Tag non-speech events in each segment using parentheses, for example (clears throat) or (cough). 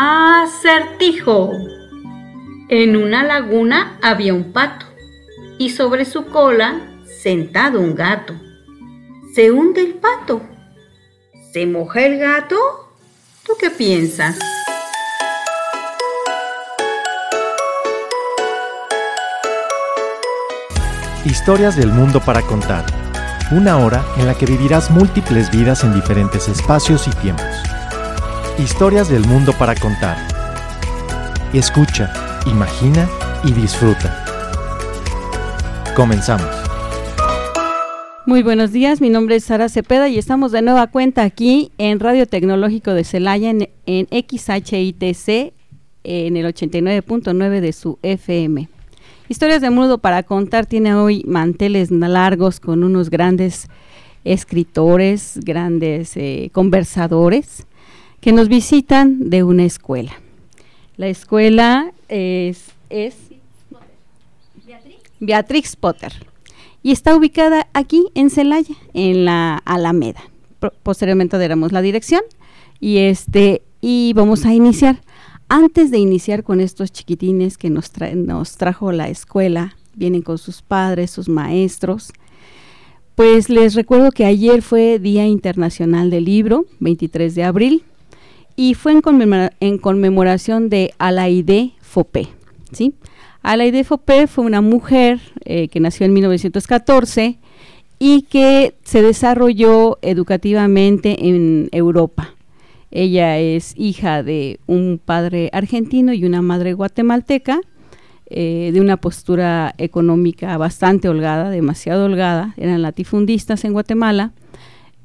Acertijo. En una laguna había un pato y sobre su cola sentado un gato. Se hunde el pato. ¿Se moja el gato? ¿Tú qué piensas? Historias del mundo para contar. Una hora en la que vivirás múltiples vidas en diferentes espacios y tiempos. Historias del mundo para contar. Escucha, imagina y disfruta. Comenzamos. Muy buenos días, mi nombre es Sara Cepeda y estamos de nueva cuenta aquí en Radio Tecnológico de Celaya en, XHITC en el 89.9 de su FM. Historias de Mundo para contar tiene hoy manteles largos con unos grandes escritores, grandes eh, conversadores que nos visitan de una escuela. La escuela es, es Beatrix Potter y está ubicada aquí en Celaya, en la Alameda. Posteriormente daremos la dirección y este y vamos a iniciar. Antes de iniciar con estos chiquitines que nos, nos trajo la escuela, vienen con sus padres, sus maestros, pues les recuerdo que ayer fue Día Internacional del Libro, 23 de abril, y fue en, conmemoración de Alaide Fopé. ¿sí? Alaide Fopé fue una mujer eh, que nació en 1914 y que se desarrolló educativamente en Europa. Ella es hija de un padre argentino y una madre guatemalteca, eh, de una postura económica bastante holgada, demasiado holgada, eran latifundistas en Guatemala.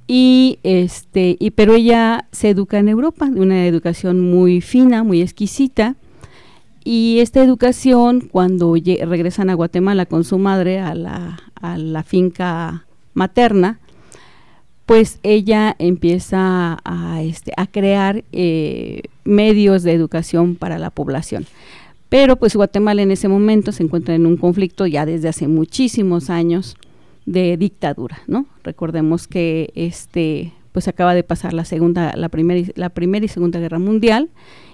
Y este, y, pero ella se educa en Europa, de una educación muy fina, muy exquisita. Y esta educación, cuando regresan a Guatemala con su madre a la, a la finca materna, pues ella empieza a, este, a crear eh, medios de educación para la población. Pero pues Guatemala en ese momento se encuentra en un conflicto ya desde hace muchísimos años de dictadura, ¿no? Recordemos que este pues acaba de pasar la segunda, la primera, la primera y segunda guerra mundial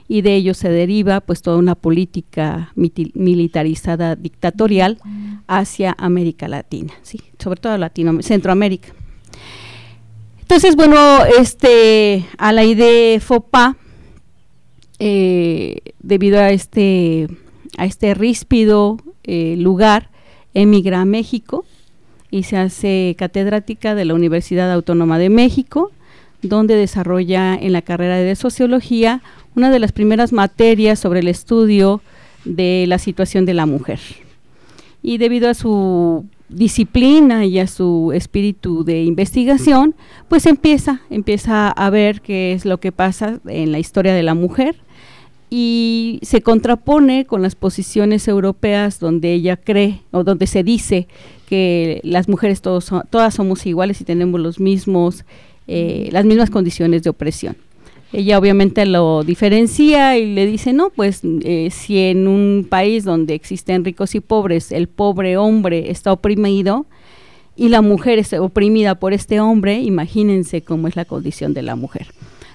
y de ello se deriva pues toda una política militarizada dictatorial hacia América Latina, sí, sobre todo Latino, Centroamérica. Entonces, bueno, este, a la idea FOPA, eh, debido a este, a este ríspido eh, lugar, emigra a México y se hace catedrática de la Universidad Autónoma de México, donde desarrolla en la carrera de Sociología una de las primeras materias sobre el estudio de la situación de la mujer. Y debido a su disciplina y a su espíritu de investigación, pues empieza, empieza a ver qué es lo que pasa en la historia de la mujer y se contrapone con las posiciones europeas donde ella cree o donde se dice que las mujeres todas somos iguales y tenemos los mismos, eh, las mismas condiciones de opresión. Ella obviamente lo diferencia y le dice, no, pues eh, si en un país donde existen ricos y pobres, el pobre hombre está oprimido y la mujer es oprimida por este hombre, imagínense cómo es la condición de la mujer.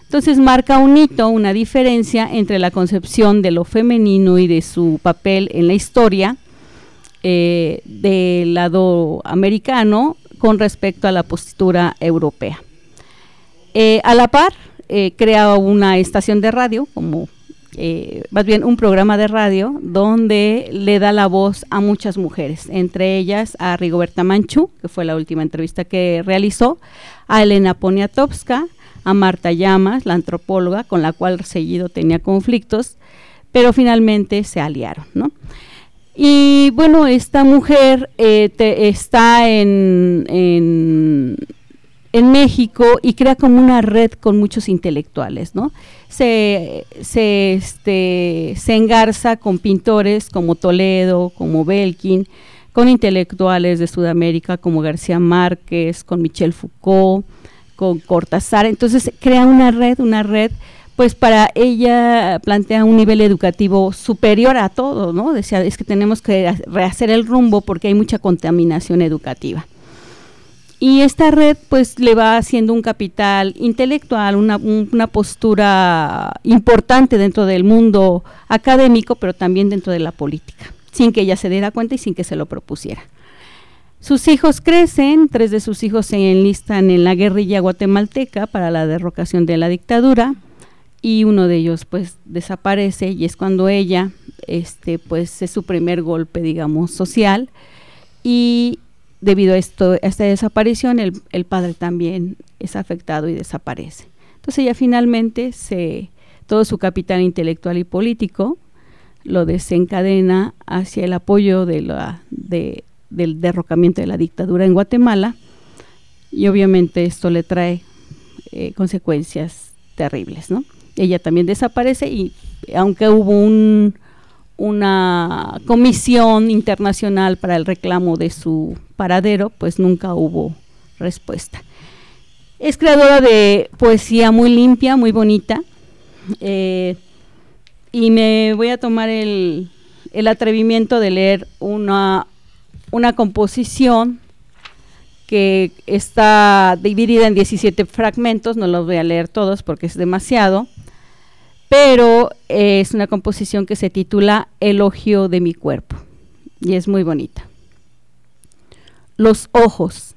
Entonces marca un hito, una diferencia entre la concepción de lo femenino y de su papel en la historia eh, del lado americano con respecto a la postura europea. Eh, a la par, eh, crea una estación de radio, como eh, más bien un programa de radio, donde le da la voz a muchas mujeres, entre ellas a Rigoberta Manchu, que fue la última entrevista que realizó, a Elena Poniatowska, a Marta Llamas, la antropóloga, con la cual seguido tenía conflictos, pero finalmente se aliaron, ¿no? Y bueno, esta mujer eh, está en, en en México y crea como una red con muchos intelectuales, ¿no? Se, se, este, se engarza con pintores como Toledo, como Belkin, con intelectuales de Sudamérica como García Márquez, con Michel Foucault, con Cortázar. Entonces crea una red, una red, pues para ella plantea un nivel educativo superior a todo, ¿no? Decía, es que tenemos que rehacer el rumbo porque hay mucha contaminación educativa. y esta red pues le va haciendo un capital intelectual, una, una, postura importante dentro del mundo académico, pero también dentro de la política, sin que ella se diera cuenta y sin que se lo propusiera. Sus hijos crecen, tres de sus hijos se enlistan en la guerrilla guatemalteca para la derrocación de la dictadura y uno de ellos pues desaparece y es cuando ella, este pues es su primer golpe digamos social y debido a, esto, esta desaparición, el, padre también es afectado y desaparece. Entonces ella finalmente se, todo su capital intelectual y político lo desencadena hacia el apoyo de la, de, del derrocamiento de la dictadura en Guatemala y obviamente esto le trae eh, consecuencias terribles, ¿no? Ella también desaparece y aunque hubo un, una comisión internacional para el reclamo de su paradero, pues nunca hubo respuesta. Es creadora de poesía muy limpia, muy bonita, eh, y me voy a tomar el, atrevimiento de leer una, una composición que está dividida en 17 fragmentos, no los voy a leer todos porque es demasiado, pero eh, es una composición que se titula Elogio de mi cuerpo y es muy bonita. Los ojos,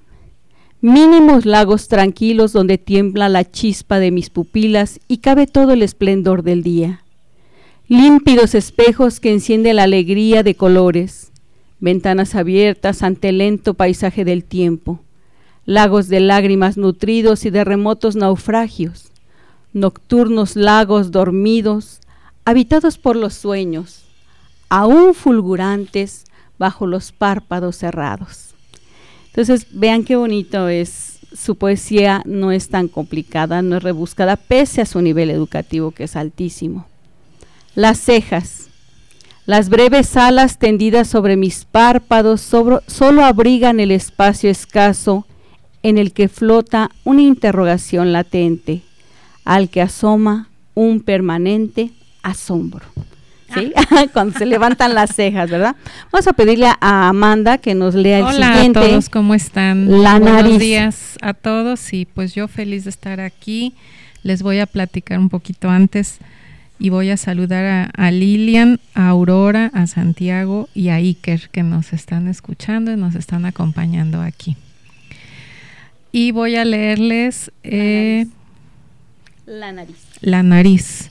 mínimos lagos tranquilos donde tiembla la chispa de mis pupilas y cabe todo el esplendor del día. Límpidos espejos que enciende la alegría de colores, ventanas abiertas ante el lento paisaje del tiempo, lagos de lágrimas nutridos y de remotos naufragios, nocturnos lagos dormidos, habitados por los sueños, aún fulgurantes bajo los párpados cerrados. Entonces, vean qué bonito es, su poesía no es tan complicada, no es rebuscada, pese a su nivel educativo que es altísimo. Las cejas, las breves alas tendidas sobre mis párpados solo abrigan el espacio escaso en el que flota una interrogación latente al que asoma un permanente asombro. ¿Sí? Ah. (laughs) Cuando se levantan las cejas, ¿verdad? Vamos a pedirle a Amanda que nos lea el siguiente. Hola a todos, ¿cómo están? La Buenos días a todos y pues yo feliz de estar aquí. Les voy a platicar un poquito antes y voy a saludar a, a, Lilian, a Aurora, a Santiago y a Iker que nos están escuchando y nos están acompañando aquí. Y voy a leerles eh, la nariz. La nariz.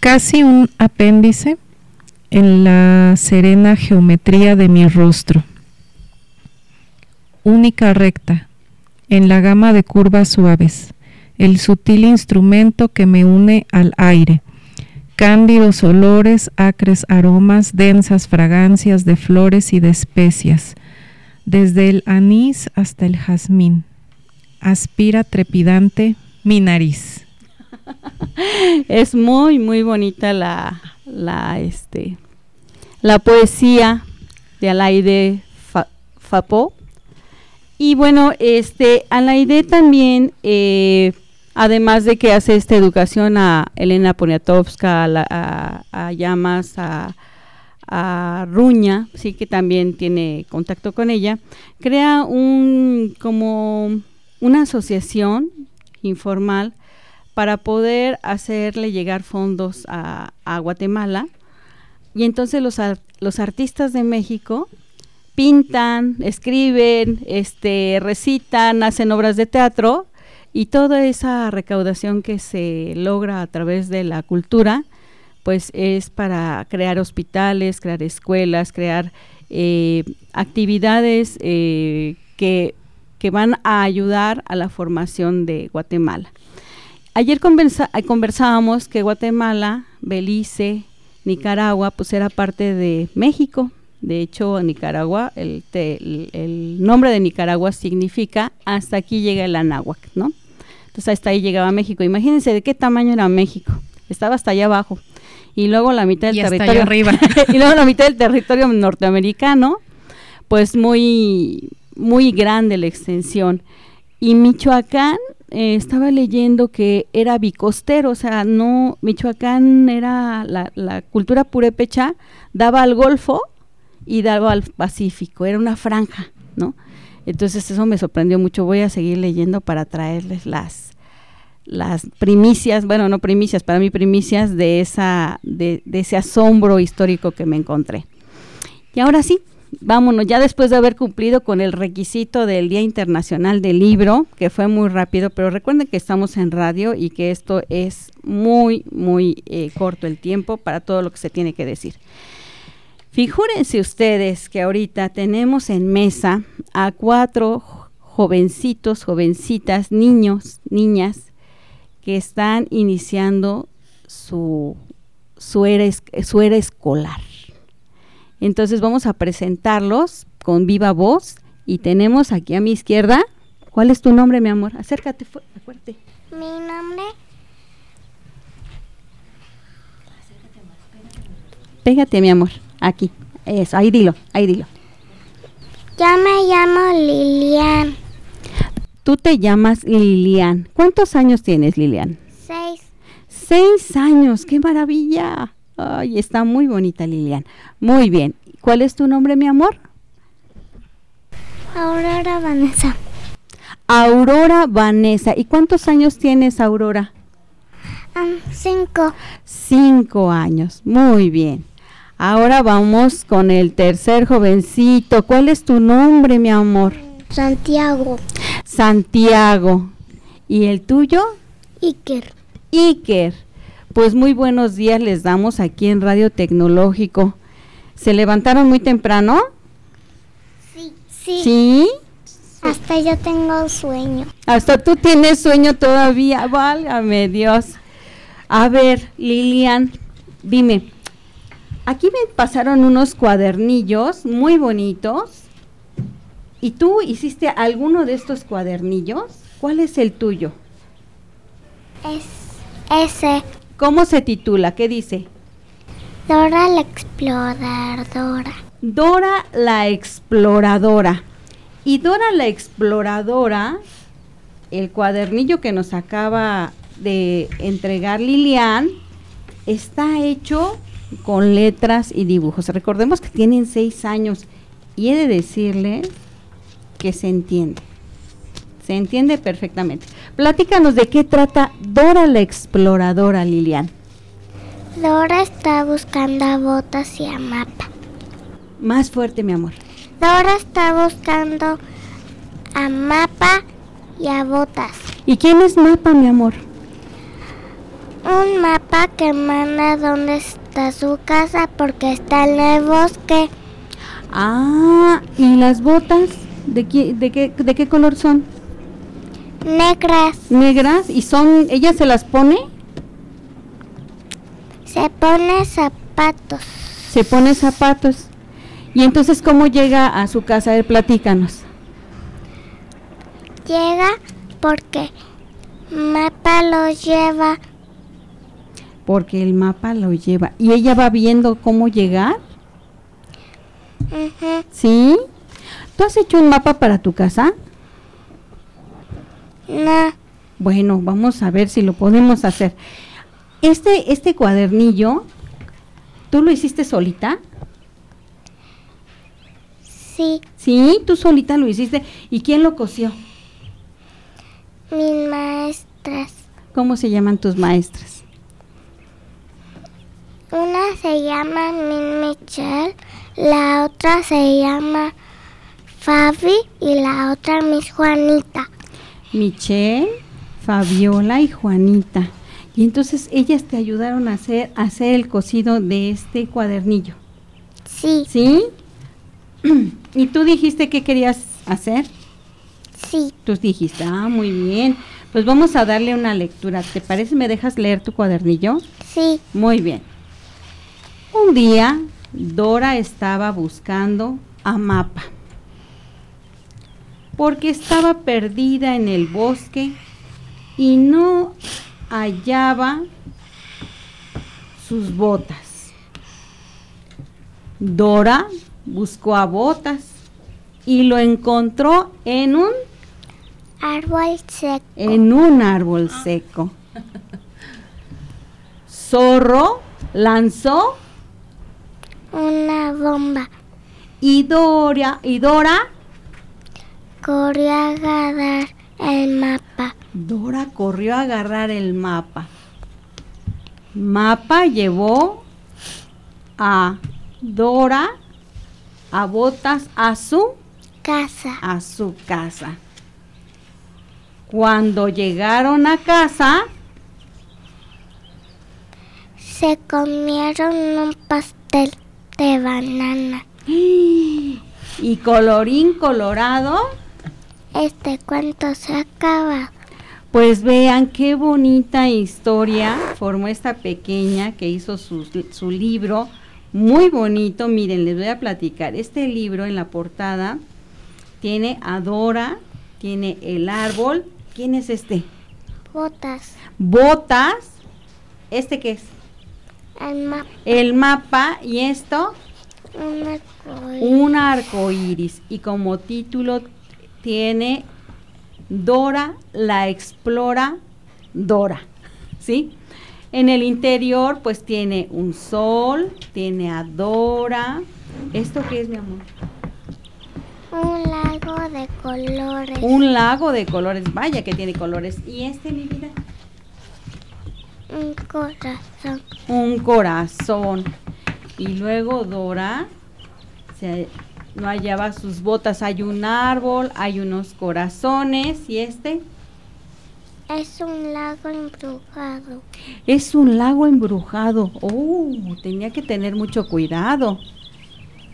Casi un apéndice en la serena geometría de mi rostro. Única recta, en la gama de curvas suaves, el sutil instrumento que me une al aire. Cándidos olores, acres aromas, densas fragancias de flores y de especias, desde el anís hasta el jazmín. Aspira trepidante mi nariz. es muy, muy bonita la, la, este, la poesía de Alaide Fapó. Y bueno, este, Alaide también, eh, además de que hace esta educación a Elena Poniatowska, a, a, Llamas, a, a Ruña, sí que también tiene contacto con ella, crea un como una asociación informal para poder hacerle llegar fondos a, Guatemala. Y entonces los, los artistas de México pintan, escriben, este, recitan, hacen obras de teatro y toda esa recaudación que se logra a través de la cultura, pues es para crear hospitales, crear escuelas, crear eh, actividades eh, que que van a ayudar a la formación de Guatemala. Ayer eh, conversábamos que Guatemala, Belice, Nicaragua, pues era parte de México. De hecho, Nicaragua, el, el, nombre de Nicaragua significa hasta aquí llega el anáhuac, ¿no? Entonces hasta ahí llegaba México. Imagínense de qué tamaño era México. Estaba hasta allá abajo. Y luego la mitad del territorio. arriba. (laughs) y luego la mitad del territorio norteamericano, pues muy, muy grande la extensión. Y Michoacán, eh, estaba leyendo que era bicostero, o sea, no, Michoacán era la, la cultura purépecha, daba al Golfo y daba al Pacífico, era una franja, ¿no? Entonces eso me sorprendió mucho. Voy a seguir leyendo para traerles las, las primicias, bueno, no primicias, para mí primicias de, esa, de, de ese asombro histórico que me encontré. Y ahora sí, vámonos, ya después de haber cumplido con el requisito del Día Internacional del Libro, que fue muy rápido, pero recuerden que estamos en radio y que esto es muy, muy eh, corto el tiempo para todo lo que se tiene que decir. Figúrense ustedes que ahorita tenemos en mesa a cuatro jovencitos, jovencitas, niños, niñas, que están iniciando su, su, era, su era escolar. Entonces vamos a presentarlos con viva voz y tenemos aquí a mi izquierda, ¿cuál es tu nombre, mi amor? Acércate fuerte. Mi nombre. Pégate, mi amor, aquí. Eso, ahí dilo, ahí dilo. Yo me llamo Lilian. Tú te llamas Lilian. ¿Cuántos años tienes, Lilian? Seis. Seis años, qué maravilla. Ay, está muy bonita Lilian. Muy bien. ¿Cuál es tu nombre, mi amor? Aurora Vanessa. Aurora Vanessa. ¿Y cuántos años tienes, Aurora? Um, cinco. Cinco años. Muy bien. Ahora vamos con el tercer jovencito. ¿Cuál es tu nombre, mi amor? Santiago. Santiago. ¿Y el tuyo? Iker. Iker. Pues muy buenos días les damos aquí en Radio Tecnológico. ¿Se levantaron muy temprano? Sí. Sí. ¿Sí? Hasta yo tengo sueño. Hasta tú tienes sueño todavía, válgame Dios. A ver, Lilian, dime, aquí me pasaron unos cuadernillos muy bonitos. ¿Y tú hiciste alguno de estos cuadernillos? ¿Cuál es el tuyo? Es ese. ¿Cómo se titula? ¿Qué dice? Dora la exploradora. Dora la exploradora. Y Dora la exploradora, el cuadernillo que nos acaba de entregar Lilian, está hecho con letras y dibujos. Recordemos que tienen seis años y he de decirle que se entiende. Se entiende perfectamente. Platícanos de qué trata Dora la exploradora, Lilian. Dora está buscando a botas y a mapa. Más fuerte, mi amor. Dora está buscando a mapa y a botas. ¿Y quién es mapa, mi amor? Un mapa que manda dónde está su casa porque está en el bosque. Ah, ¿y las botas? ¿De qué, de qué, de qué color son? Negras. Negras. ¿Y son, ella se las pone? Se pone zapatos. Se pone zapatos. ¿Y entonces cómo llega a su casa? A ver, platícanos. Llega porque mapa lo lleva. Porque el mapa lo lleva. ¿Y ella va viendo cómo llegar? ¿Sí? ¿Tú has hecho un mapa para tu casa? No, Bueno, vamos a ver si lo podemos hacer. Este, este cuadernillo, ¿tú lo hiciste solita? sí, Sí, tú solita lo hiciste. ¿Y quién lo cosió? mis maestras. ¿Cómo se llaman tus maestras? Una se llama Min Michelle, la otra se llama Fabi y la otra Miss Juanita. Michelle, Fabiola y Juanita. Y entonces ellas te ayudaron a hacer, a hacer el cosido de este cuadernillo. Sí, ¿Sí? (clears throat) ¿Y tú dijiste qué querías hacer? sí, Tú dijiste, ah, muy bien. Pues vamos a darle una lectura. ¿Te parece? ¿Me dejas leer tu cuadernillo? sí. Muy bien. Un día, Dora estaba buscando a Mapa. Porque estaba perdida en el bosque y no hallaba sus botas. Dora buscó a Botas y lo encontró en un Árbol seco. en un árbol seco. (laughs) Zorro lanzó Una bomba. y Dora, y Dora corrió a agarrar el mapa. Dora corrió a agarrar el mapa. Mapa llevó a Dora a botas a su Casa. a su casa. Cuando llegaron a casa, Se comieron un pastel de banana. (gasps) y colorín colorado, Este cuento se acaba. pues vean qué bonita historia formó esta pequeña que hizo su, su libro. Muy bonito, miren, les voy a platicar. Este libro en la portada tiene a Dora, tiene el árbol. ¿Quién es este? Botas. Botas. ¿Este qué es? El mapa. El mapa y esto, Un arcoíris. un arco iris. Y como título tiene Dora la explora Dora. ¿Sí? En el interior, pues tiene un sol, tiene a Dora. ¿Esto qué es, mi amor? Un lago de colores. Un lago de colores. Vaya que tiene colores. ¿Y este, mi vida? Un corazón. un corazón. Y luego Dora se no hallaba sus botas. Hay un árbol, hay unos corazones y este Es un lago embrujado. es un lago embrujado. Oh, tenía que tener mucho cuidado.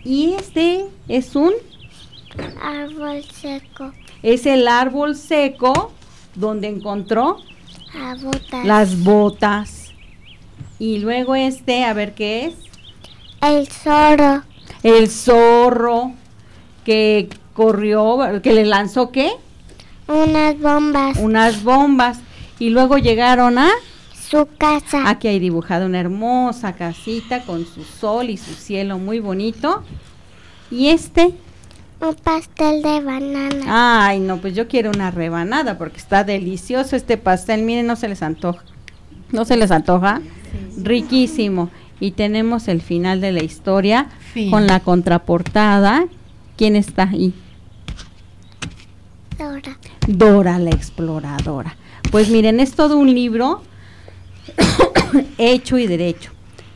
Y este es un Árbol seco. es el árbol seco donde encontró Botas. las botas. Y luego este, a ver qué es. El zorro. El zorro que corrió, que le lanzó qué? Unas bombas. Unas bombas. Y luego llegaron a... Su casa. Aquí hay dibujada una hermosa casita con su sol y su cielo muy bonito. Y este... Un pastel de banana. Ay, no, pues yo quiero una rebanada porque está delicioso este pastel. Miren, no se les antoja. ¿No se les antoja? Riquísimo. Y tenemos el final de la historia Fin. con la contraportada. ¿Quién está ahí? Dora. Dora la exploradora. Pues miren, es todo un libro (coughs) hecho y derecho.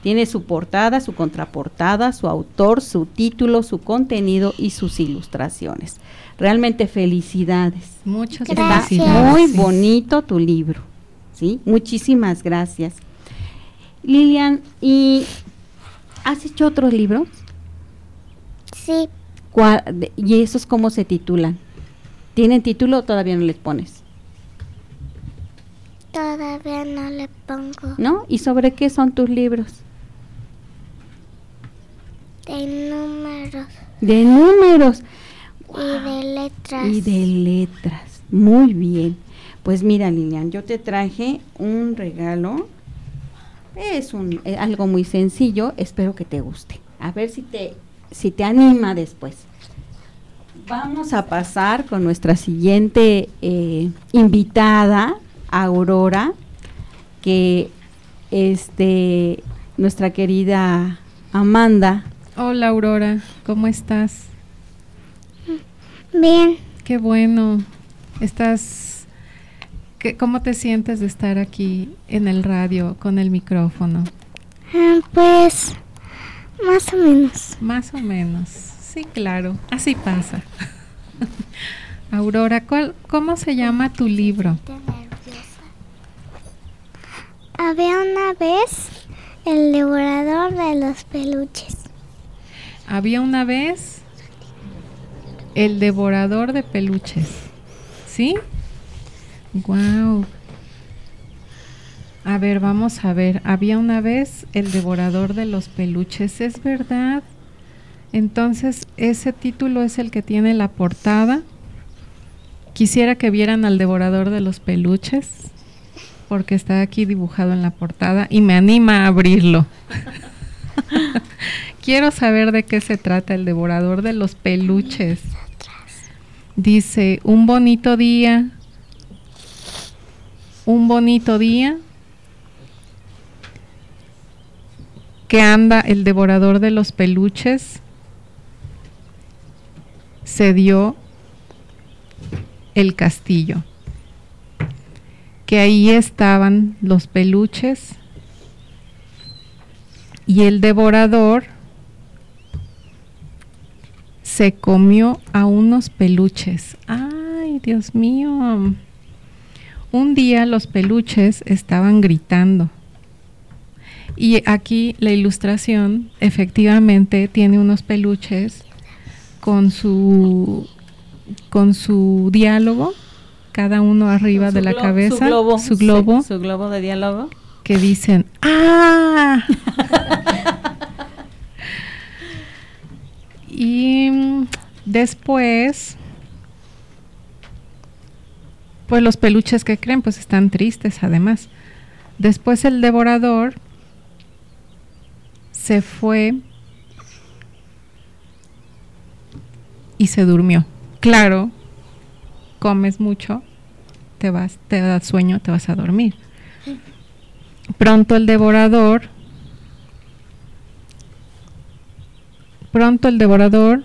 Tiene su portada, su contraportada, su autor, su título, su contenido y sus ilustraciones. Realmente felicidades. Muchas Gracias. Está muy bonito tu libro. ¿Sí? Muchísimas gracias. Lilian, ¿y has hecho otros libros? Sí. ¿Cuál- de- ¿Y esos cómo se titulan? ¿Tienen título o todavía no les pones? Todavía no le pongo. ¿No? ¿Y sobre qué son tus libros? De números De números y de letras. y de letras. Muy bien. Pues mira, Lilian, yo te traje un regalo. Es un eh, algo muy sencillo, espero que te guste. A ver si te si te anima después. Vamos a pasar con nuestra siguiente eh, invitada, Aurora, que este nuestra querida Amanda Hola Aurora, ¿cómo estás? Bien. Qué bueno. ¿Estás qué, cómo te sientes de estar aquí en el radio con el micrófono? Ah, pues, más o menos. Más o menos. Sí, claro. Así pasa. (laughs) Aurora, ¿cuál- ¿cómo se llama tu libro? Había una vez el devorador de los peluches. Había una vez el devorador de peluches. ¿Sí? Wow. A ver, vamos a ver. Había una vez el devorador de los peluches, ¿es verdad? Entonces, ese título es el que tiene la portada. Quisiera que vieran al devorador de los peluches, porque está aquí dibujado en la portada y me anima a abrirlo. (laughs) Quiero saber de qué se trata el devorador de los peluches. Dice, un bonito día, un bonito día que anda el devorador de los peluches, se dio el castillo, que ahí estaban los peluches y el devorador se comió a unos peluches. Ay, Dios mío. Un día los peluches estaban gritando. Y aquí la ilustración efectivamente tiene unos peluches con su con su diálogo, cada uno arriba de la cabeza, su globo, su globo, sí, su globo de diálogo. que dicen ¡Ah! (laughs) y después, pues los peluches que creen, pues están tristes además. Después el devorador se fue y se durmió. Claro, comes mucho, te vas, te da sueño, te vas a dormir. Pronto el devorador, pronto el devorador,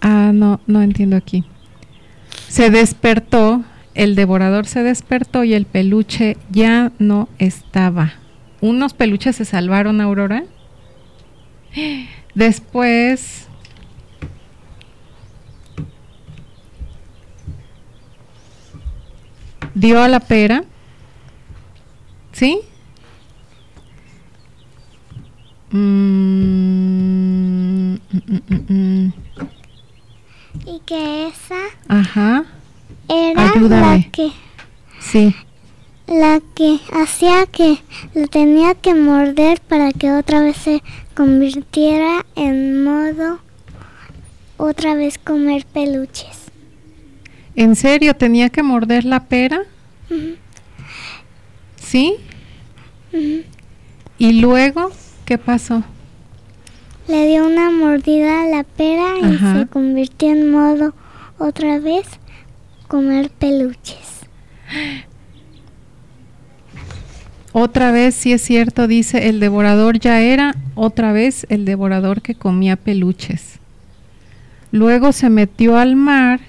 ah, no, no entiendo aquí. Se despertó, el devorador se despertó y el peluche ya no estaba. Unos peluches se salvaron, Aurora. Después dio a la pera. ¿Sí? Mm, mm, mm. Y que esa Ajá. era Ayúdame. la que Sí. la que hacía que lo tenía que morder para que otra vez se convirtiera en modo otra vez comer peluches. ¿En serio tenía que morder la pera? ¿Sí? ¿Y luego qué pasó? Le dio una mordida a la pera y se convirtió en modo otra vez comer peluches. Otra vez, sí es cierto, dice, el devorador ya era otra vez el devorador que comía peluches. Luego se metió al mar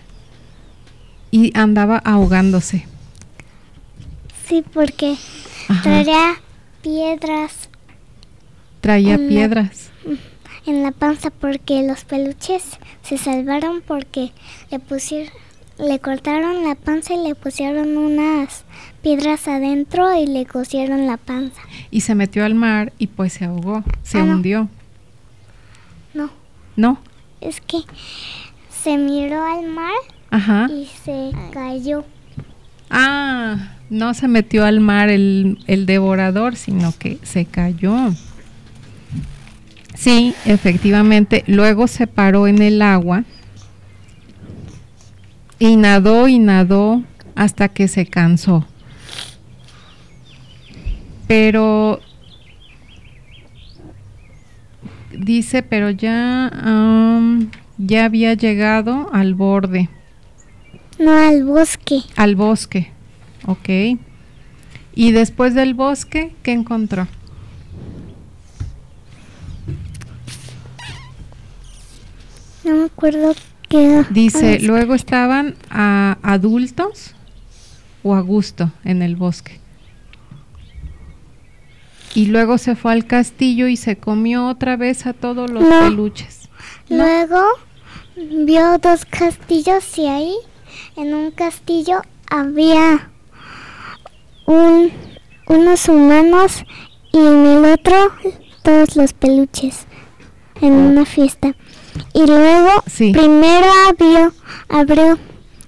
y andaba ahogándose. Sí, porque Ajá. traía piedras Traía en la- piedras. en la panza porque los peluches se salvaron porque le pusieron le cortaron la panza y le pusieron unas piedras adentro y le cosieron la panza. Y se metió al mar y pues se ahogó, se Ah, no. hundió. No, ¿No? es que se miró al mar Ajá. y se cayó. Ah, no se metió al mar el, el devorador, sino que se cayó. Sí, efectivamente. Luego se paró en el agua y nadó y nadó hasta que se cansó. Pero dice, pero ya, am, ya había llegado al borde No al bosque. al bosque. Ok. Y después del bosque, ¿qué encontró? No me acuerdo qué. Dice, luego estaban a adultos o a gusto en el bosque. Y luego se fue al castillo y se comió otra vez a todos los No. peluches. ¿no? Luego vio dos castillos y ahí en un castillo había un, unos humanos y en el otro todos los peluches en una fiesta. Y luego Sí. primero abrió, abrió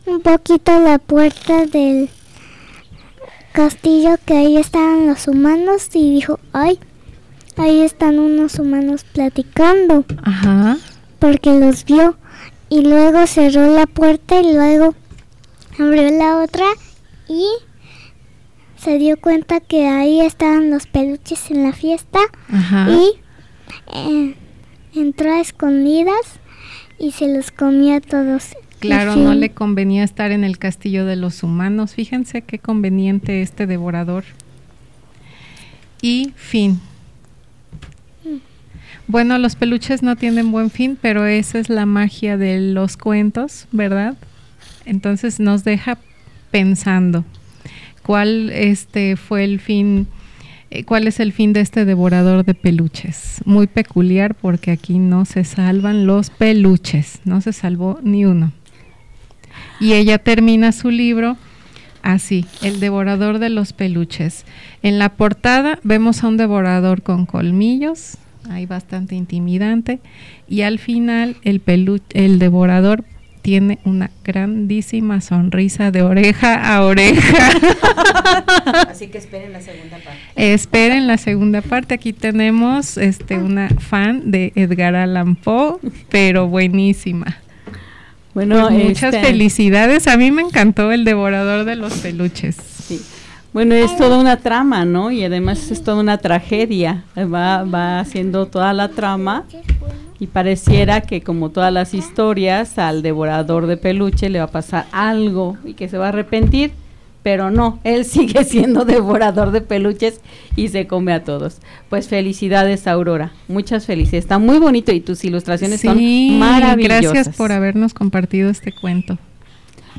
un poquito la puerta del castillo que ahí estaban los humanos y dijo, ay, ahí están unos humanos platicando Ajá. porque los vio y luego cerró la puerta y luego abrió la otra y se dio cuenta que ahí estaban los peluches en la fiesta Ajá. y eh, entró a escondidas y se los comió a todos. Claro, no le convenía estar en el castillo de los humanos. Fíjense qué conveniente este devorador. Y fin. Bueno, los peluches no tienen buen fin, pero esa es la magia de los cuentos, ¿verdad? Entonces nos deja pensando cuál este fue el fin cuál es el fin de este devorador de peluches. Muy peculiar porque aquí no se salvan los peluches, no se salvó ni uno. Y ella termina su libro así, El devorador de los peluches. En la portada vemos a un devorador con colmillos, ahí bastante intimidante, y al final el, el devorador tiene una grandísima sonrisa de oreja a oreja. (laughs) Así que esperen la segunda parte. Esperen la segunda parte. Aquí tenemos este una fan de Edgar Allan Poe, pero buenísima. Bueno, pues muchas este, felicidades. A mí me encantó el devorador de los peluches. Sí. Bueno, es toda una trama, ¿no? Y además es toda una tragedia. Va, va haciendo toda la trama y pareciera que como todas las historias, al devorador de peluche le va a pasar algo y que se va a arrepentir, pero no, él (laughs) sigue siendo devorador de peluches y se come a todos. Pues felicidades, Aurora, muchas felicidades. Está muy bonito y tus ilustraciones son maravillosas. Gracias por habernos compartido este cuento.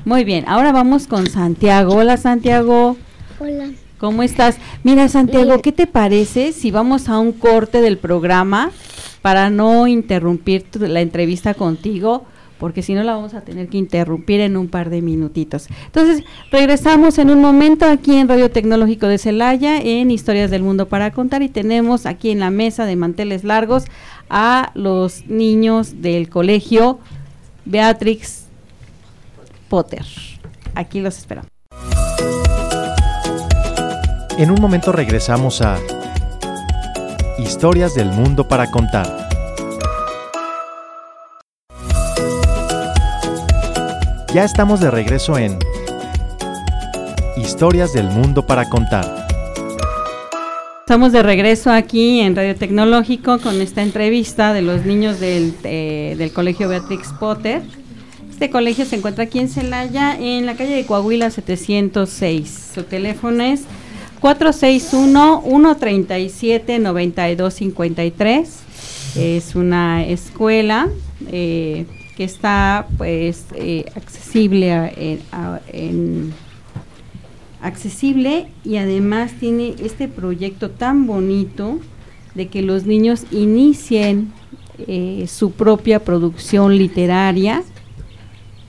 Muy bien, ahora vamos con Santiago. Hola, Santiago. Hola. ¿Cómo estás? Mira, Santiago, ¿qué te parece si vamos a un corte del programa para no interrumpir la entrevista contigo, porque si no la vamos a tener que interrumpir en un par de minutitos. Entonces, regresamos en un momento aquí en Radio Tecnológico de Celaya, en Historias del Mundo para Contar, y tenemos aquí en la mesa de manteles largos a los niños del colegio Beatrix Potter. Aquí los esperamos. En un momento regresamos a Historias del mundo para contar. Ya estamos de regreso en Historias del mundo para contar. Estamos de regreso aquí en Radio Tecnológico con esta entrevista de los niños del, eh, del Colegio Beatrix Potter. Este colegio se encuentra aquí en Celaya, en la calle de Coahuila 706. Su teléfono es 461-137-9253. Es una escuela eh, que está pues eh, accesible accesible y además tiene este proyecto tan bonito de que los niños inicien eh, su propia producción literaria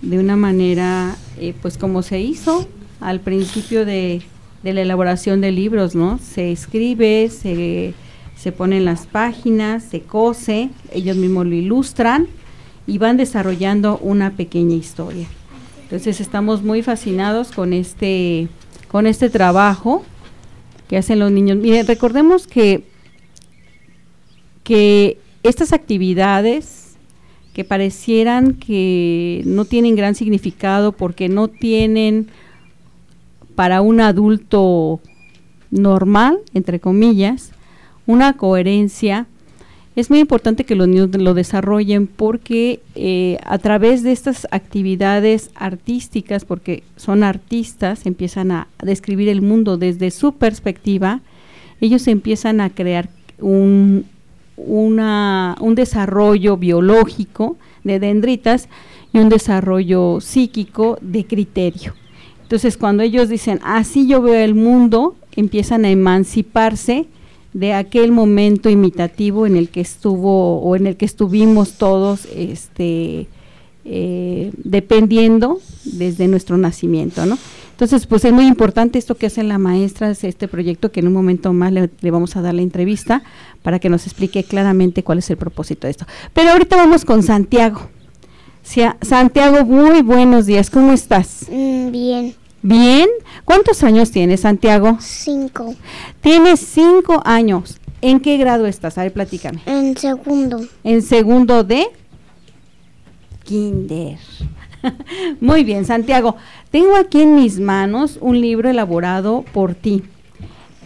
de una manera pues como se hizo al principio de, de la elaboración de libros, ¿no? Se escribe, se, se ponen las páginas, se cose, ellos mismos lo ilustran y van desarrollando una pequeña historia. Entonces estamos muy fascinados con este, con este trabajo que hacen los niños. Miren, recordemos que, que estas actividades que parecieran que no tienen gran significado porque no tienen para un adulto normal, entre comillas, una coherencia. Es muy importante que los niños lo desarrollen porque eh, a través de estas actividades artísticas, porque son artistas, empiezan a describir el mundo desde su perspectiva, ellos empiezan a crear un, un desarrollo biológico de dendritas y un desarrollo psíquico de criterio. Entonces, cuando ellos dicen, así yo veo el mundo, empiezan a emanciparse de aquel momento imitativo en el que estuvo o en el que estuvimos todos este, eh, dependiendo desde nuestro nacimiento, ¿no? Entonces, pues es muy importante esto que hace la maestra, este proyecto que en un momento más le, le, vamos a dar la entrevista para que nos explique claramente cuál es el propósito de esto. Pero ahorita vamos con Santiago. Santiago, muy buenos días, ¿cómo estás? Mm, bien. Bien. ¿Cuántos años tienes, Santiago? Cinco. Tienes cinco años. ¿En qué grado estás? A ver, platícame. En segundo. En segundo de kinder. (laughs) Muy bien, Santiago. Tengo aquí en mis manos un libro elaborado por ti.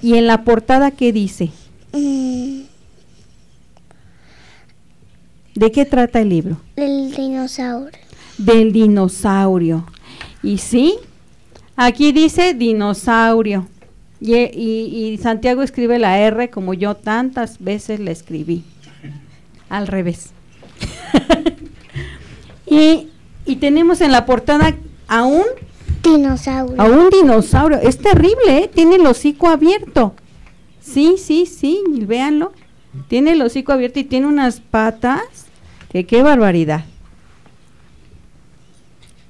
¿Y en la portada qué dice? Mm. ¿De qué trata el libro? Del dinosaurio. Del dinosaurio. Y sí, Aquí dice dinosaurio. Y, Santiago escribe la R como yo tantas veces la escribí. al revés. (laughs) y, y tenemos en la portada a un Dinosaurio. a un dinosaurio. Es terrible, ¿eh? Tiene el hocico abierto. Sí, sí, sí, véanlo. Tiene el hocico abierto y tiene unas patas. Que qué barbaridad.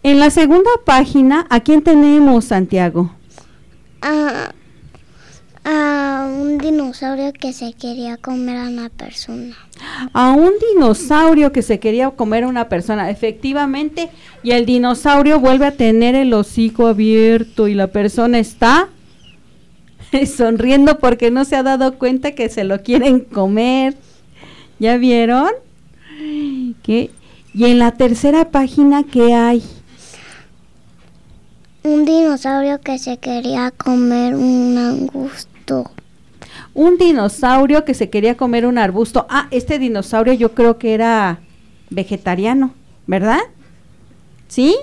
En la segunda página, ¿a quién tenemos, Santiago? A, a un dinosaurio que se quería comer a una persona. A un dinosaurio que se quería comer a una persona, efectivamente, y el dinosaurio vuelve a tener el hocico abierto y la persona está (laughs) sonriendo porque no se ha dado cuenta que se lo quieren comer. ¿Ya vieron? ¿Qué? Y en la tercera página, ¿qué hay? Un dinosaurio que se quería comer un angusto. Un dinosaurio que se quería comer un arbusto. Ah, este dinosaurio yo creo que era vegetariano, ¿verdad? ¿Sí?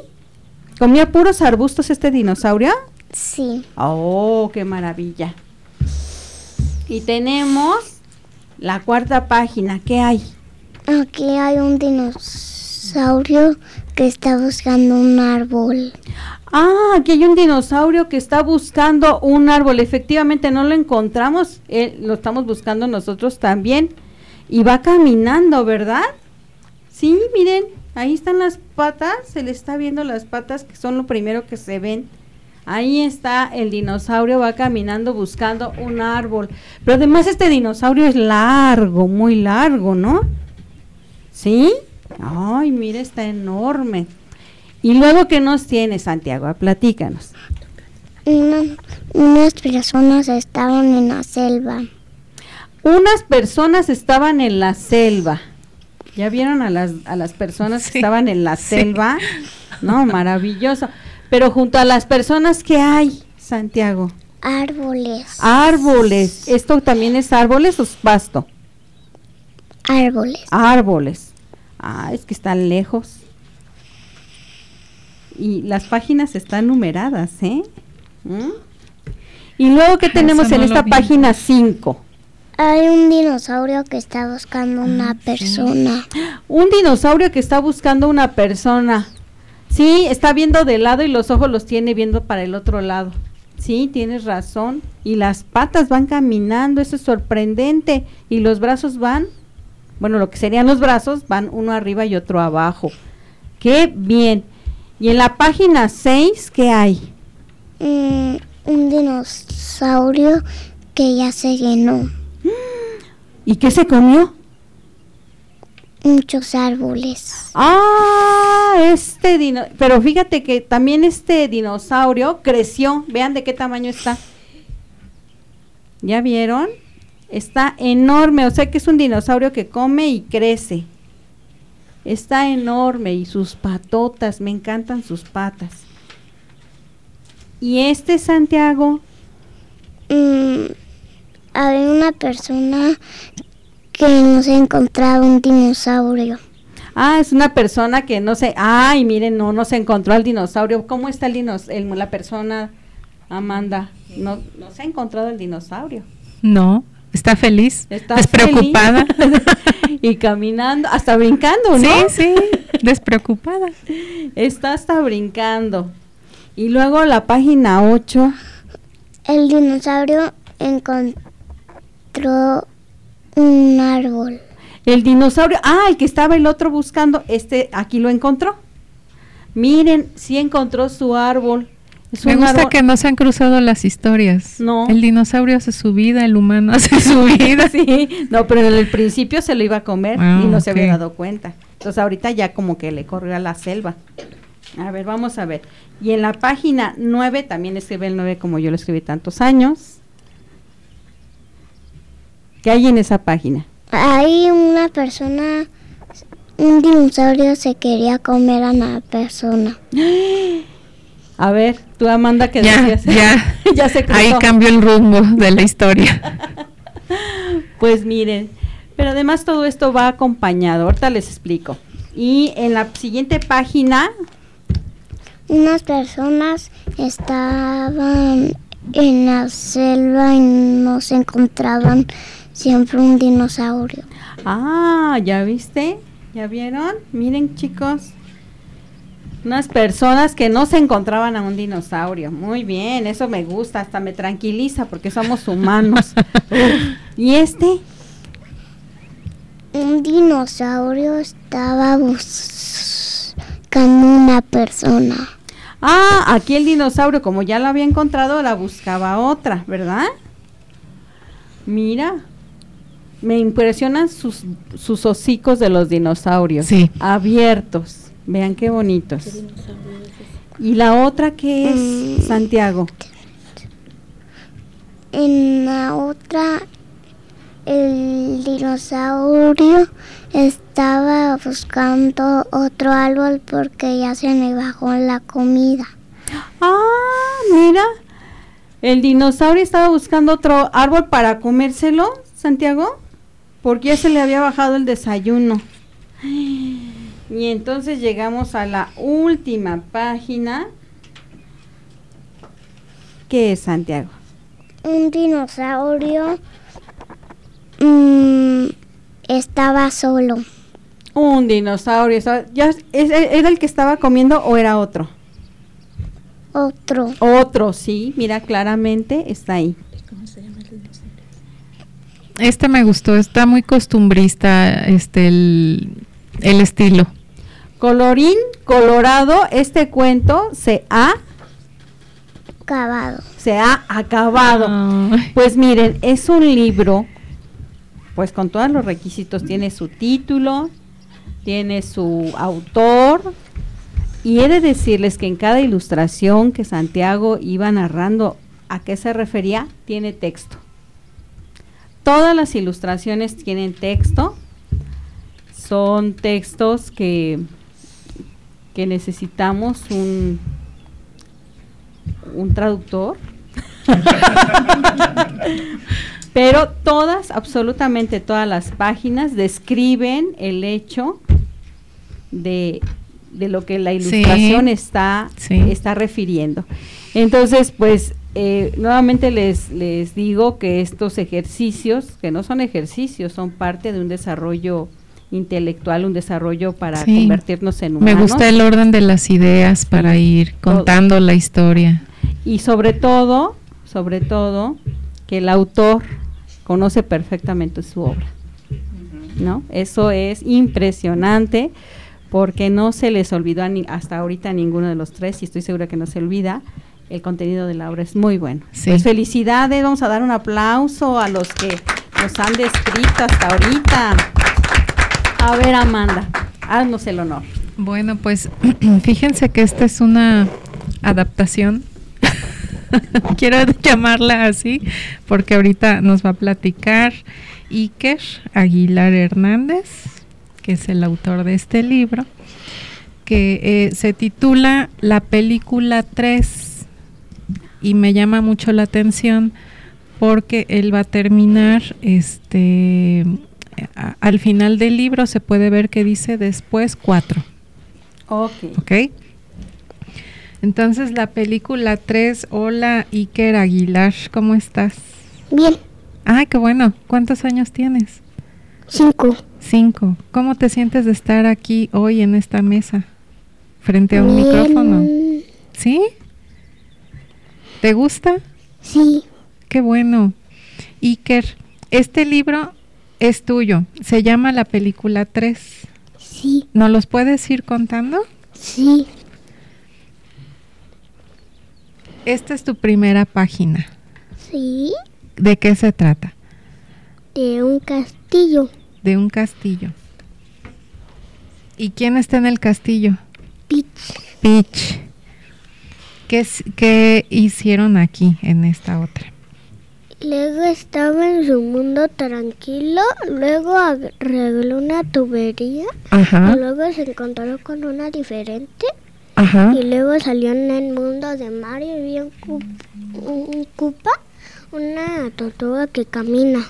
¿Comía puros arbustos este dinosaurio? Sí. Oh, qué maravilla. Y tenemos la cuarta página. ¿Qué hay? Aquí hay un dinosaurio que está buscando un árbol. Ah, aquí hay un dinosaurio que está buscando un árbol. Efectivamente, no lo encontramos. eh, lo estamos buscando nosotros también. Y va caminando, ¿verdad? Sí, miren, ahí están las patas. Se le está viendo las patas, que son lo primero que se ven. Ahí está el dinosaurio, va caminando buscando un árbol. Pero además este dinosaurio es largo, muy largo, ¿no? ¿Sí? Ay, mira, está enorme. Y luego, ¿qué nos tiene, Santiago? Ah, Platícanos. Una- unas personas estaban en la selva. Unas personas estaban en la selva. ¿Ya vieron a las, a las personas que estaban en la sí. selva? No, maravilloso. Pero junto a las personas que hay, Santiago, Árboles. árboles. ¿Esto también es árboles o es pasto? Árboles. Árboles. Ah, es que están lejos. Y las páginas están numeradas, ¿eh? ¿Mm? Y luego, ¿qué tenemos en no esta vi. página 5? Hay un dinosaurio que está buscando una persona. Un dinosaurio que está buscando una persona. Sí, está viendo de lado y los ojos los tiene viendo para el otro lado. Sí, tienes razón. Y las patas van caminando, eso es sorprendente. Y los brazos van, bueno, lo que serían los brazos, van uno arriba y otro abajo. Qué bien. Y en la página 6, ¿qué hay? Mm, un dinosaurio que ya se llenó. (gasps) ¿Y qué se comió? Muchos árboles. Ah, este dino, pero fíjate que también este dinosaurio creció, vean de qué tamaño está. ¿Ya vieron? Está enorme, o sea que es un dinosaurio que come y crece. Está enorme y sus patotas, me encantan sus patas. Y este Santiago, Mm, había una persona que no se encontraba un dinosaurio. ah, es una persona que no sé, ay, miren, no, no se encontró al dinosaurio. ¿Cómo está el dinos, el- la persona, Amanda? No, no se ha encontrado el dinosaurio. No, está feliz, Está despreocupada. feliz. (laughs) y caminando, hasta brincando, ¿no? Sí, sí, despreocupada. Está hasta brincando. Y luego la página 8. El dinosaurio encontró un árbol. El dinosaurio, ah, el que estaba el otro buscando, este aquí lo encontró. Miren, sí encontró su árbol. Es Me gusta árbol- que no se han cruzado las historias. No. El dinosaurio hace su vida, el humano (laughs) hace su (laughs) vida. Sí, no, pero en el principio se lo iba a comer Ah, y no se había dado cuenta. Entonces ahorita ya como que le corrió a la selva. A ver, vamos a ver. Y en la página 9, también escribe el 9 como yo lo escribí tantos años. ¿Qué hay en esa página? Hay una persona, un dinosaurio se quería comer a una persona. (gasps) (gasps) A ver, tú Amanda que Ya, decías. ya. (laughs) ya se cruzó. Ahí cambió el rumbo de la historia. (laughs) Pues miren, pero además todo esto va acompañado, ahorita les explico. Y en la siguiente página, Unas personas estaban en la selva y no se encontraban siempre un dinosaurio. Ah, ¿ya viste? ¿Ya vieron? Miren chicos. Unas personas que no se encontraban a un dinosaurio. Muy bien, eso me gusta, hasta me tranquiliza porque somos humanos. (laughs) ¿Y este? Un dinosaurio estaba buscando una persona. Ah, aquí el dinosaurio, como ya la había encontrado, la buscaba otra, ¿verdad? Mira, me impresionan sus, sus hocicos de los dinosaurios. Sí. Abiertos. Vean qué bonitos. ¿Y la otra qué es, Mm. Santiago? En la otra, el dinosaurio estaba buscando otro árbol porque ya se le bajó la comida. Ah, mira. El dinosaurio estaba buscando otro árbol para comérselo, Santiago, porque ya se le había bajado el desayuno. Y entonces llegamos a la última página. ¿Qué es, Santiago? Un dinosaurio mm, estaba solo. Un dinosaurio. estaba- ¿Ya es- ¿Era el que estaba comiendo o era otro? Otro. Otro, sí, mira, claramente está ahí. Este me gustó, está muy costumbrista este el, el estilo. Colorín colorado, este cuento se ha, Cavado. se ha acabado. Pues miren, es un libro, pues con todos los requisitos, tiene su título, tiene su autor, y he de decirles que en cada ilustración que Santiago iba narrando a qué se refería, tiene texto. Todas las ilustraciones tienen texto, son textos que, que necesitamos un, un traductor (laughs) pero todas, absolutamente todas las páginas describen el hecho de, de lo que la Sí. ilustración está, Sí. está refiriendo. Entonces, pues, eh, nuevamente les, les digo que estos ejercicios, que no son ejercicios, son parte de un desarrollo intelectual, un desarrollo para Sí. convertirnos en me humanos. gusta el orden de las ideas para ir contando la historia. y sobre todo, sobre todo, que el autor conoce perfectamente su obra. ¿No? Eso es impresionante porque no se les olvidó a ni- hasta ahorita a ninguno de los tres y estoy segura que no se olvida. El contenido de la obra es muy bueno. Sí. Pues felicidades, vamos a dar un aplauso a los que nos han descrito hasta ahorita. A ver, Amanda, haznos el honor. Bueno, pues (clears throat) fíjense que esta es una adaptación. (laughs) Quiero llamarla así porque ahorita nos va a platicar Iker Aguilar Hernández, que es el autor de este libro, que eh, se titula La película 3 y me llama mucho la atención porque él va a terminar este a- al final del libro se puede ver que dice después 4. Ok. ¿Ok? Entonces la película 3, hola Iker Aguilar, ¿cómo estás? Bien. Ay, qué bueno. ¿Cuántos años tienes? Cinco. Cinco. ¿Cómo te sientes de estar aquí hoy en esta mesa? Frente a un Bien. micrófono. ¿Sí? ¿Te gusta? Sí. Qué bueno. Iker, este libro es tuyo. Se llama La película 3. Sí. ¿Nos los puedes ir contando? Sí. Esta es tu primera página. Sí. ¿De qué se trata? De un castillo. De un castillo. ¿Y quién está en el castillo? Peach. Peach. ¿Qué, qué hicieron aquí en esta otra? Luego estaba en su mundo tranquilo, luego arregló una tubería, Ajá, y luego se encontró con una diferente, ajá. y luego salió en el mundo de Mario y vio un, cu- un- un cupa, una tortuga que camina,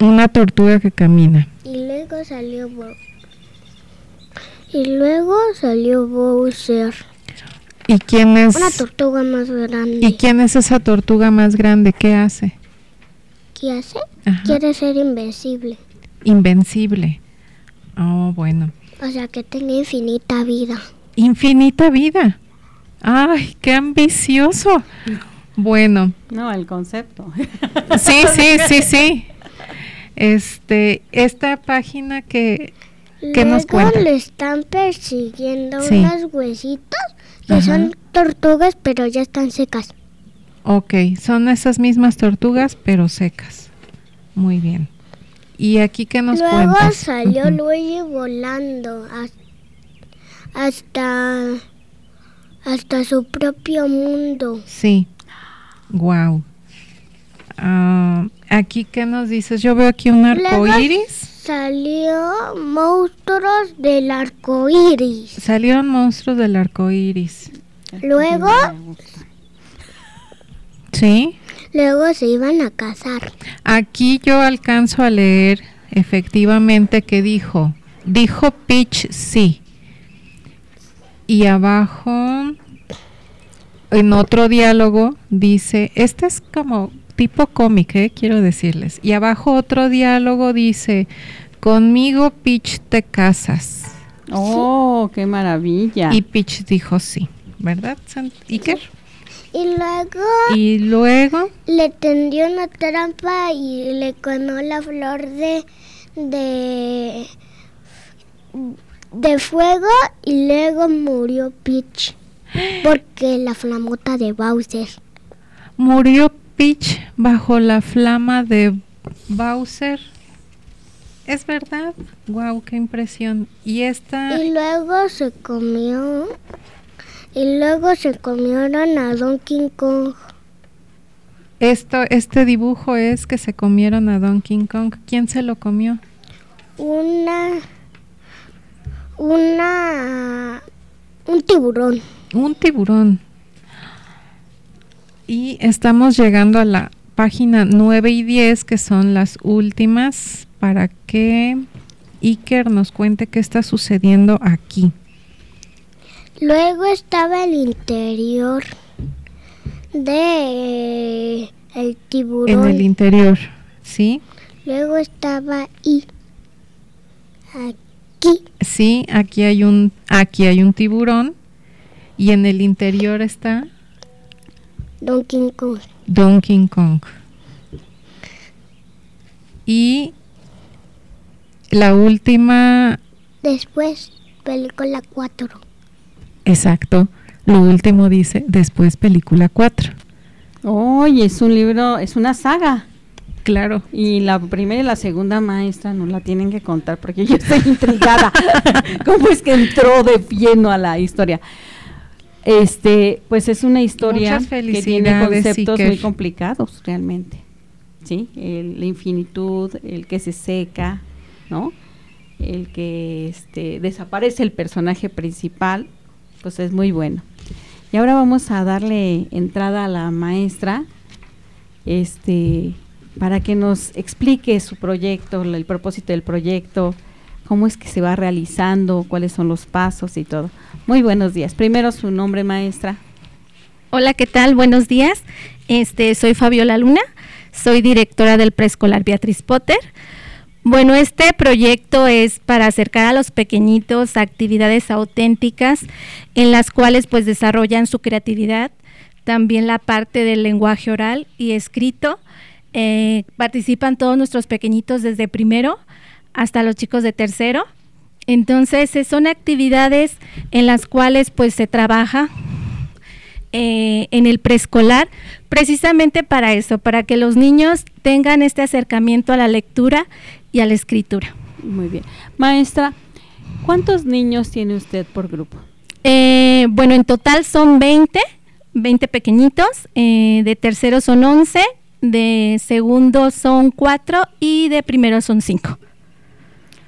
Una tortuga que camina. y luego salió Bo- y luego salió Bowser, ¿Y quién es? una tortuga más grande ¿Y quién es esa tortuga más grande? ¿Qué hace? que hace, Ajá. quiere ser invencible. Invencible. Oh, bueno. O sea, que tenga infinita vida. Infinita vida. Ay, qué ambicioso. Bueno, No, el concepto. (laughs) sí, sí, sí, sí. Este, esta página que ¿Qué nos Luego cuenta? le están persiguiendo Sí. unos huesitos que son tortugas, pero ya están secas. Ok, son esas mismas tortugas, pero secas. Muy bien. ¿Y aquí qué nos Luego cuentas? salió Ujú. Luigi volando has- hasta hasta su propio mundo. Sí. Wow. aquí qué nos dices? Yo veo aquí un arco iris. Salió monstruos del arco iris. Salieron monstruos del arco iris. Luego, Sí. luego se iban a casar. Aquí yo alcanzo a leer efectivamente que dijo, dijo Peach sí. Y abajo, en otro diálogo, dice, este es como tipo cómic, ¿eh? quiero decirles. Y abajo otro diálogo dice, conmigo Peach te casas. Oh, qué maravilla. Y Peach dijo sí, ¿verdad, Sant- Iker? Y luego Y luego, le tendió una trampa y le conó la flor de de de fuego y luego murió Peach porque la flamota de Bowser. Murió Peach bajo la flama de Bowser. ¿Es verdad? Wow, qué impresión. Y esta Y luego se comió y luego se comieron a Donkey Kong. esto este dibujo es que se comieron a Donkey Kong. ¿Quién se lo comió? Una una un tiburón. Un tiburón. Y estamos llegando a la página 9 y 10 que son las últimas para que Iker nos cuente qué está sucediendo aquí. Luego estaba el interior de el tiburón. En el interior, ¿sí? Luego estaba y aquí. Sí, aquí hay un aquí hay un tiburón y en el interior está Donkey Kong. Donkey Kong. Y la última, Después, película 4. exacto, lo último dice después película 4. Oye, es un libro, es una saga. Claro. Y la primera y la segunda maestra no la tienen que contar porque yo estoy intrigada. (laughs) ¿Cómo es que entró de lleno a la historia? Este, pues es una historia que tiene conceptos muy complicados realmente. ¿Sí? El- la infinitud, el que se seca, ¿no? El que este, desaparece el personaje principal, pues es muy bueno. Y ahora vamos a darle entrada a la maestra, este, para que nos explique su proyecto, el propósito del proyecto, cómo es que se va realizando, cuáles son los pasos y todo. Muy buenos días. Primero su nombre, maestra. Hola, ¿qué tal? Buenos días. Este, soy Fabiola Luna, soy directora del preescolar Beatriz Potter. Bueno, este proyecto es para acercar a los pequeñitos a actividades auténticas en las cuales pues desarrollan su creatividad, también la parte del lenguaje oral y escrito. Eh, participan todos nuestros pequeñitos desde primero hasta los chicos de tercero. Entonces, eh, son actividades en las cuales pues se trabaja eh, en el preescolar, precisamente para eso, para que los niños tengan este acercamiento a la lectura y a la escritura. Muy bien. Maestra, ¿cuántos niños tiene usted por grupo? Eh, bueno, en total son 20, 20 pequeñitos, eh, de tercero son 11, de segundo son 4 y de primero son 5.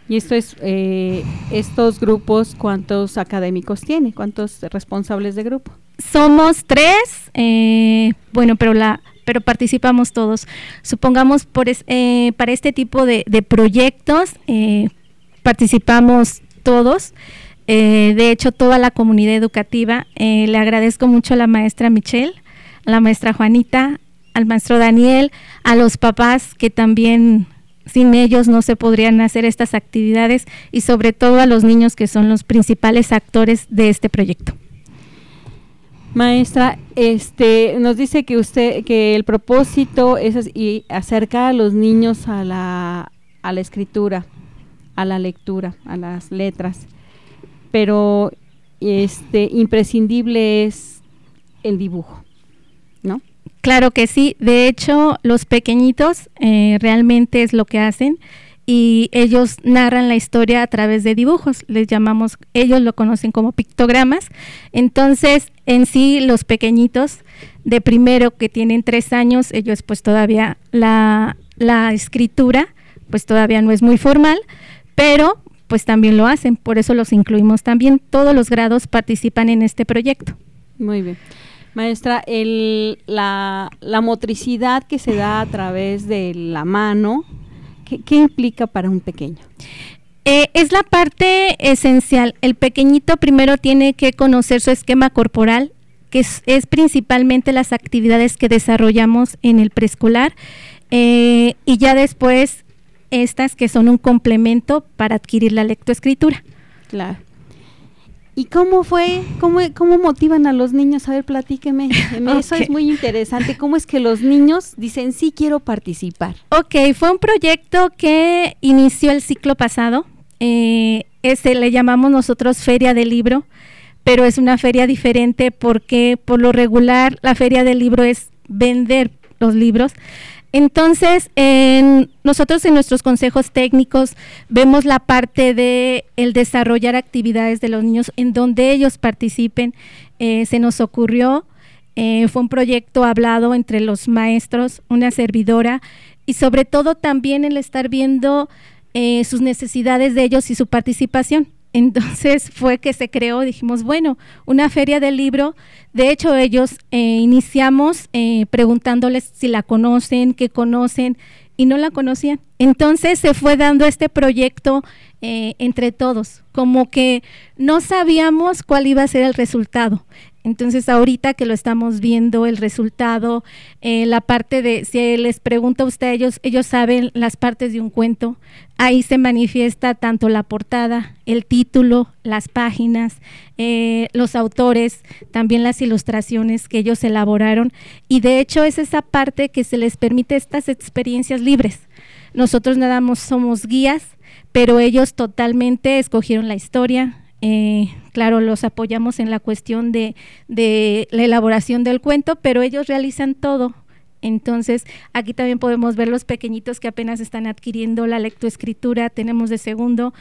Y esto es, eh, estos grupos, ¿cuántos académicos tiene? ¿Cuántos responsables de grupo? Somos tres, eh, bueno, pero la pero participamos todos. Supongamos por es- eh, para este tipo de, de proyectos eh, participamos todos. De hecho, toda la comunidad educativa. Le agradezco mucho a la maestra Michelle, a la maestra Juanita, al maestro Daniel, a los papás que también sin ellos no se podrían hacer estas actividades y sobre todo a los niños que son los principales actores de este proyecto. Maestra, este nos dice que usted que el propósito es y acercar a los niños a la, a la escritura, a la lectura, a las letras. Pero este imprescindible es el dibujo, ¿no? Claro que sí. De hecho, los pequeñitos eh, realmente es lo que hacen y ellos narran la historia a través de dibujos. Les llamamos, ellos lo conocen como pictogramas. Entonces, en sí, los pequeñitos de primero que tienen tres años, ellos pues todavía la, la escritura pues todavía no es muy formal, pero pues también lo hacen, por eso los incluimos también. Todos los grados participan en este proyecto. Muy bien. Maestra, el, la, la motricidad que se da a través de la mano, ¿Qué, implica para un pequeño? Eh, es la parte esencial. El pequeñito primero tiene que conocer su esquema corporal, que es, principalmente las actividades que desarrollamos en el preescolar, eh, y ya después estas que son un complemento para adquirir la lectoescritura. Claro. ¿Y cómo fue? ¿Cómo, cómo motivan a los niños? A ver, platíqueme. (laughs) Eso es muy interesante. ¿Cómo es que los niños dicen, sí, quiero participar? Ok, fue un proyecto que inició el ciclo pasado. Eh, ese le llamamos nosotros Feria del Libro, pero es una feria diferente porque por lo regular la Feria del Libro es vender los libros. Entonces, nosotros en nuestros consejos técnicos vemos la parte de el desarrollar actividades de los niños en donde ellos participen. Eh, se nos ocurrió, eh, fue un proyecto hablado entre los maestros, una servidora y sobre todo también el estar viendo eh, sus necesidades de ellos y su participación. Entonces fue que se creó, dijimos, bueno, una feria del libro. De hecho, ellos eh, iniciamos eh, preguntándoles si la conocen, qué conocen, y no la conocían. Entonces se fue dando este proyecto eh, entre todos, como que no sabíamos cuál iba a ser el resultado. Entonces ahorita que lo estamos viendo, el resultado, eh, la parte de, si les pregunta usted a ellos, ellos saben las partes de un cuento, ahí se manifiesta tanto la portada, el título, las páginas, eh, los autores, también las ilustraciones que ellos elaboraron y de hecho es esa parte que se les permite estas experiencias libres. Nosotros nada más somos guías, pero ellos totalmente escogieron la historia, eh, claro, los apoyamos en la cuestión de, la elaboración del cuento, pero ellos realizan todo. Entonces, aquí también podemos ver los pequeñitos que apenas están adquiriendo la lectoescritura, tenemos de segundo.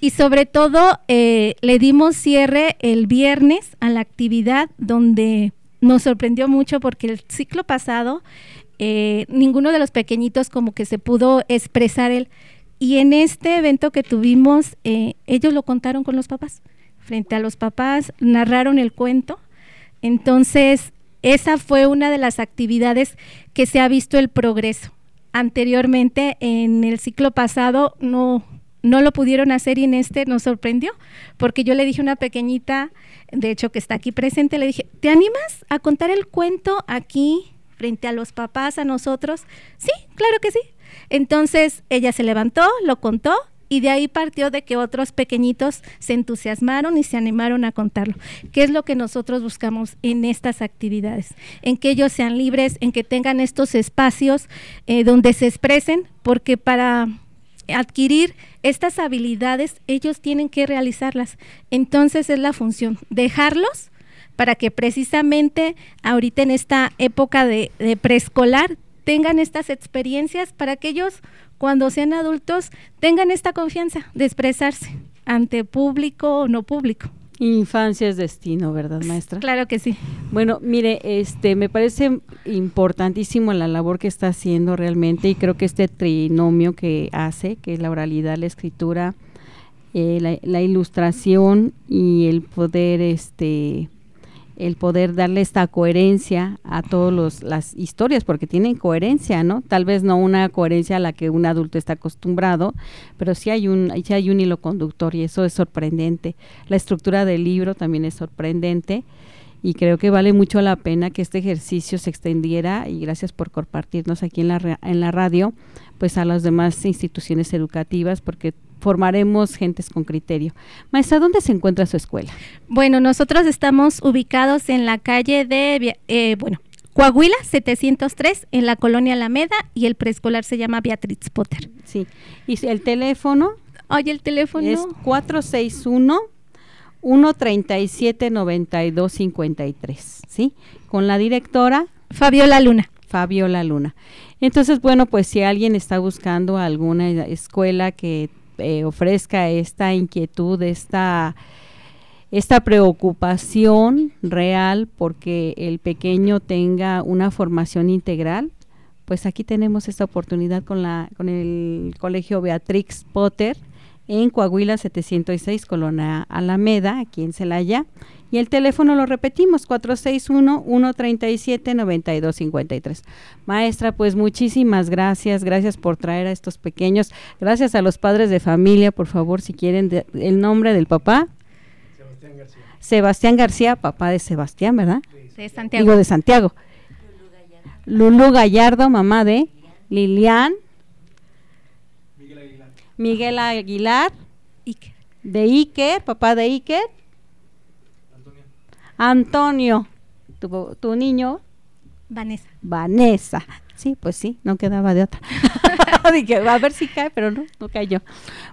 Y sobre todo, eh, le dimos cierre el viernes a la actividad donde nos sorprendió mucho porque el ciclo pasado eh, ninguno de los pequeñitos como que se pudo expresar el y en este evento que tuvimos, eh, ellos lo contaron con los papás. Frente a los papás, narraron el cuento. Entonces, esa fue una de las actividades que se ha visto el progreso. Anteriormente, en el ciclo pasado, no, no lo pudieron hacer y en este nos sorprendió, porque yo le dije a una pequeñita, de hecho que está aquí presente, le dije, ¿te animas a contar el cuento aquí frente a los papás, a nosotros? Sí, claro que sí. Entonces ella se levantó, lo contó y de ahí partió de que otros pequeñitos se entusiasmaron y se animaron a contarlo. ¿Qué es lo que nosotros buscamos en estas actividades? En que ellos sean libres, en que tengan estos espacios eh, donde se expresen, porque para adquirir estas habilidades ellos tienen que realizarlas. Entonces es la función, dejarlos para que precisamente ahorita en esta época de preescolar tengan estas experiencias para que ellos cuando sean adultos tengan esta confianza de expresarse ante público o no público. Infancia es destino, ¿verdad, maestra? Claro que sí. Bueno, mire, este, me parece importantísimo la labor que está haciendo realmente y creo que este trinomio que hace, que es la oralidad, la escritura, eh, la, la, ilustración y el poder, este, el poder darle esta coherencia a todas las historias, porque tienen coherencia, ¿no? Tal vez no una coherencia a la que un adulto está acostumbrado, pero sí hay un, sí hay un hilo conductor y eso es sorprendente. La estructura del libro también es sorprendente y creo que vale mucho la pena que este ejercicio se extendiera y gracias por compartirnos aquí en la, en la radio, pues a las demás instituciones educativas porque formaremos gentes con criterio. Maestra, ¿dónde se encuentra su escuela? Bueno, nosotros estamos ubicados en la calle de, eh, bueno, Coahuila 703 en la colonia Alameda y el preescolar se llama Beatriz Potter. Sí. ¿Y el teléfono? Oye, el teléfono es 461 137 9253, ¿sí? Con la directora Fabiola Luna. Fabiola Luna. Entonces, bueno, pues si alguien está buscando alguna escuela que eh, ofrezca esta inquietud, esta esta preocupación real porque el pequeño tenga una formación integral, pues aquí tenemos esta oportunidad con, la, con el Colegio Beatrix Potter en Coahuila 706, Colonia Alameda, aquí en Celaya. Y el teléfono lo repetimos, 461-137-9253. Maestra, pues muchísimas gracias, gracias por traer a estos pequeños. Gracias a los padres de familia, por favor, si quieren el nombre del papá. Sebastián García, papá de Sebastián, ¿verdad? De Santiago. Digo de Santiago. Lulu Gallardo, mamá de Lilian. Aguilar. Miguel Aguilar. Iker. De Iker, papá de Iker. Antonio. Antonio. Tu, tu niño. Vanessa. Vanessa. Sí, pues sí, no quedaba de otra. (laughs) Dije, a ver si cae, pero no, no cayó.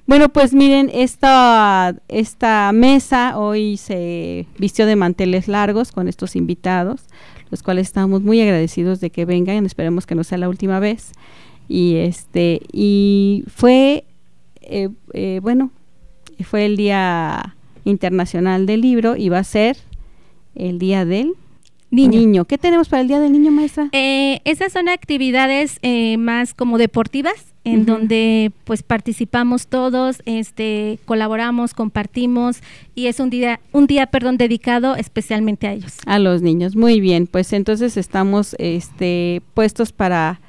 Bueno, pues miren, esta, esta mesa hoy se vistió de manteles largos con estos invitados, los cuales estamos muy agradecidos de que vengan, esperemos que no sea la última vez. Y este, y fue, eh, eh, bueno, fue el Día Internacional del Libro y va a ser el Día del Niño. ¿Qué tenemos para el Día del Niño, maestra? Eh, esas son actividades eh, más como deportivas, en donde pues participamos todos, este, colaboramos, compartimos y es un día, un día, perdón, dedicado especialmente a ellos. A los niños, muy bien. Pues entonces estamos, este, puestos para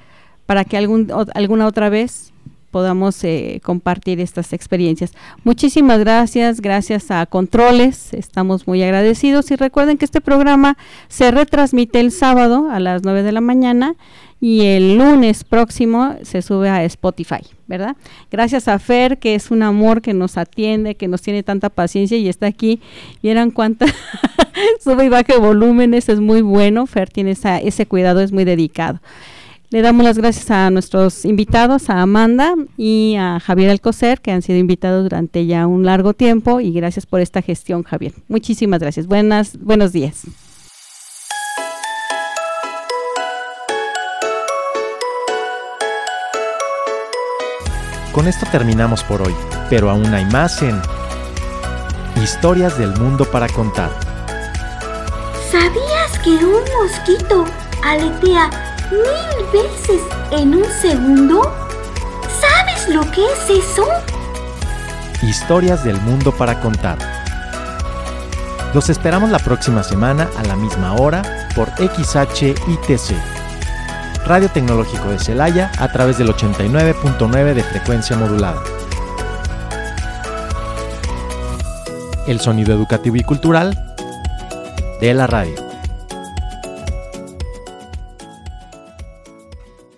para que algún, alguna otra vez podamos eh, compartir estas experiencias. Muchísimas gracias, gracias a Controles, estamos muy agradecidos y recuerden que este programa se retransmite el sábado a las 9 de la mañana y el lunes próximo se sube a Spotify, ¿verdad? Gracias a Fer, que es un amor que nos atiende, que nos tiene tanta paciencia y está aquí. Vieran cuánta (laughs) sube y baja volúmenes, es muy bueno. Fer tiene esa, ese cuidado, es muy dedicado. Le damos las gracias a nuestros invitados, a Amanda y a Javier Alcocer, que han sido invitados durante ya un largo tiempo y gracias por esta gestión, Javier. Muchísimas gracias. Buenas, buenos días. Con esto terminamos por hoy, pero aún hay más en Historias del Mundo para Contar. ¿Sabías que un mosquito aletea mil veces en un segundo? ¿Sabes lo que es eso? Historias del mundo para contar. Los esperamos la próxima semana a la misma hora por XHITC. Radio Tecnológico de Celaya a través del 89.9 de frecuencia modulada. El sonido educativo y cultural de la radio.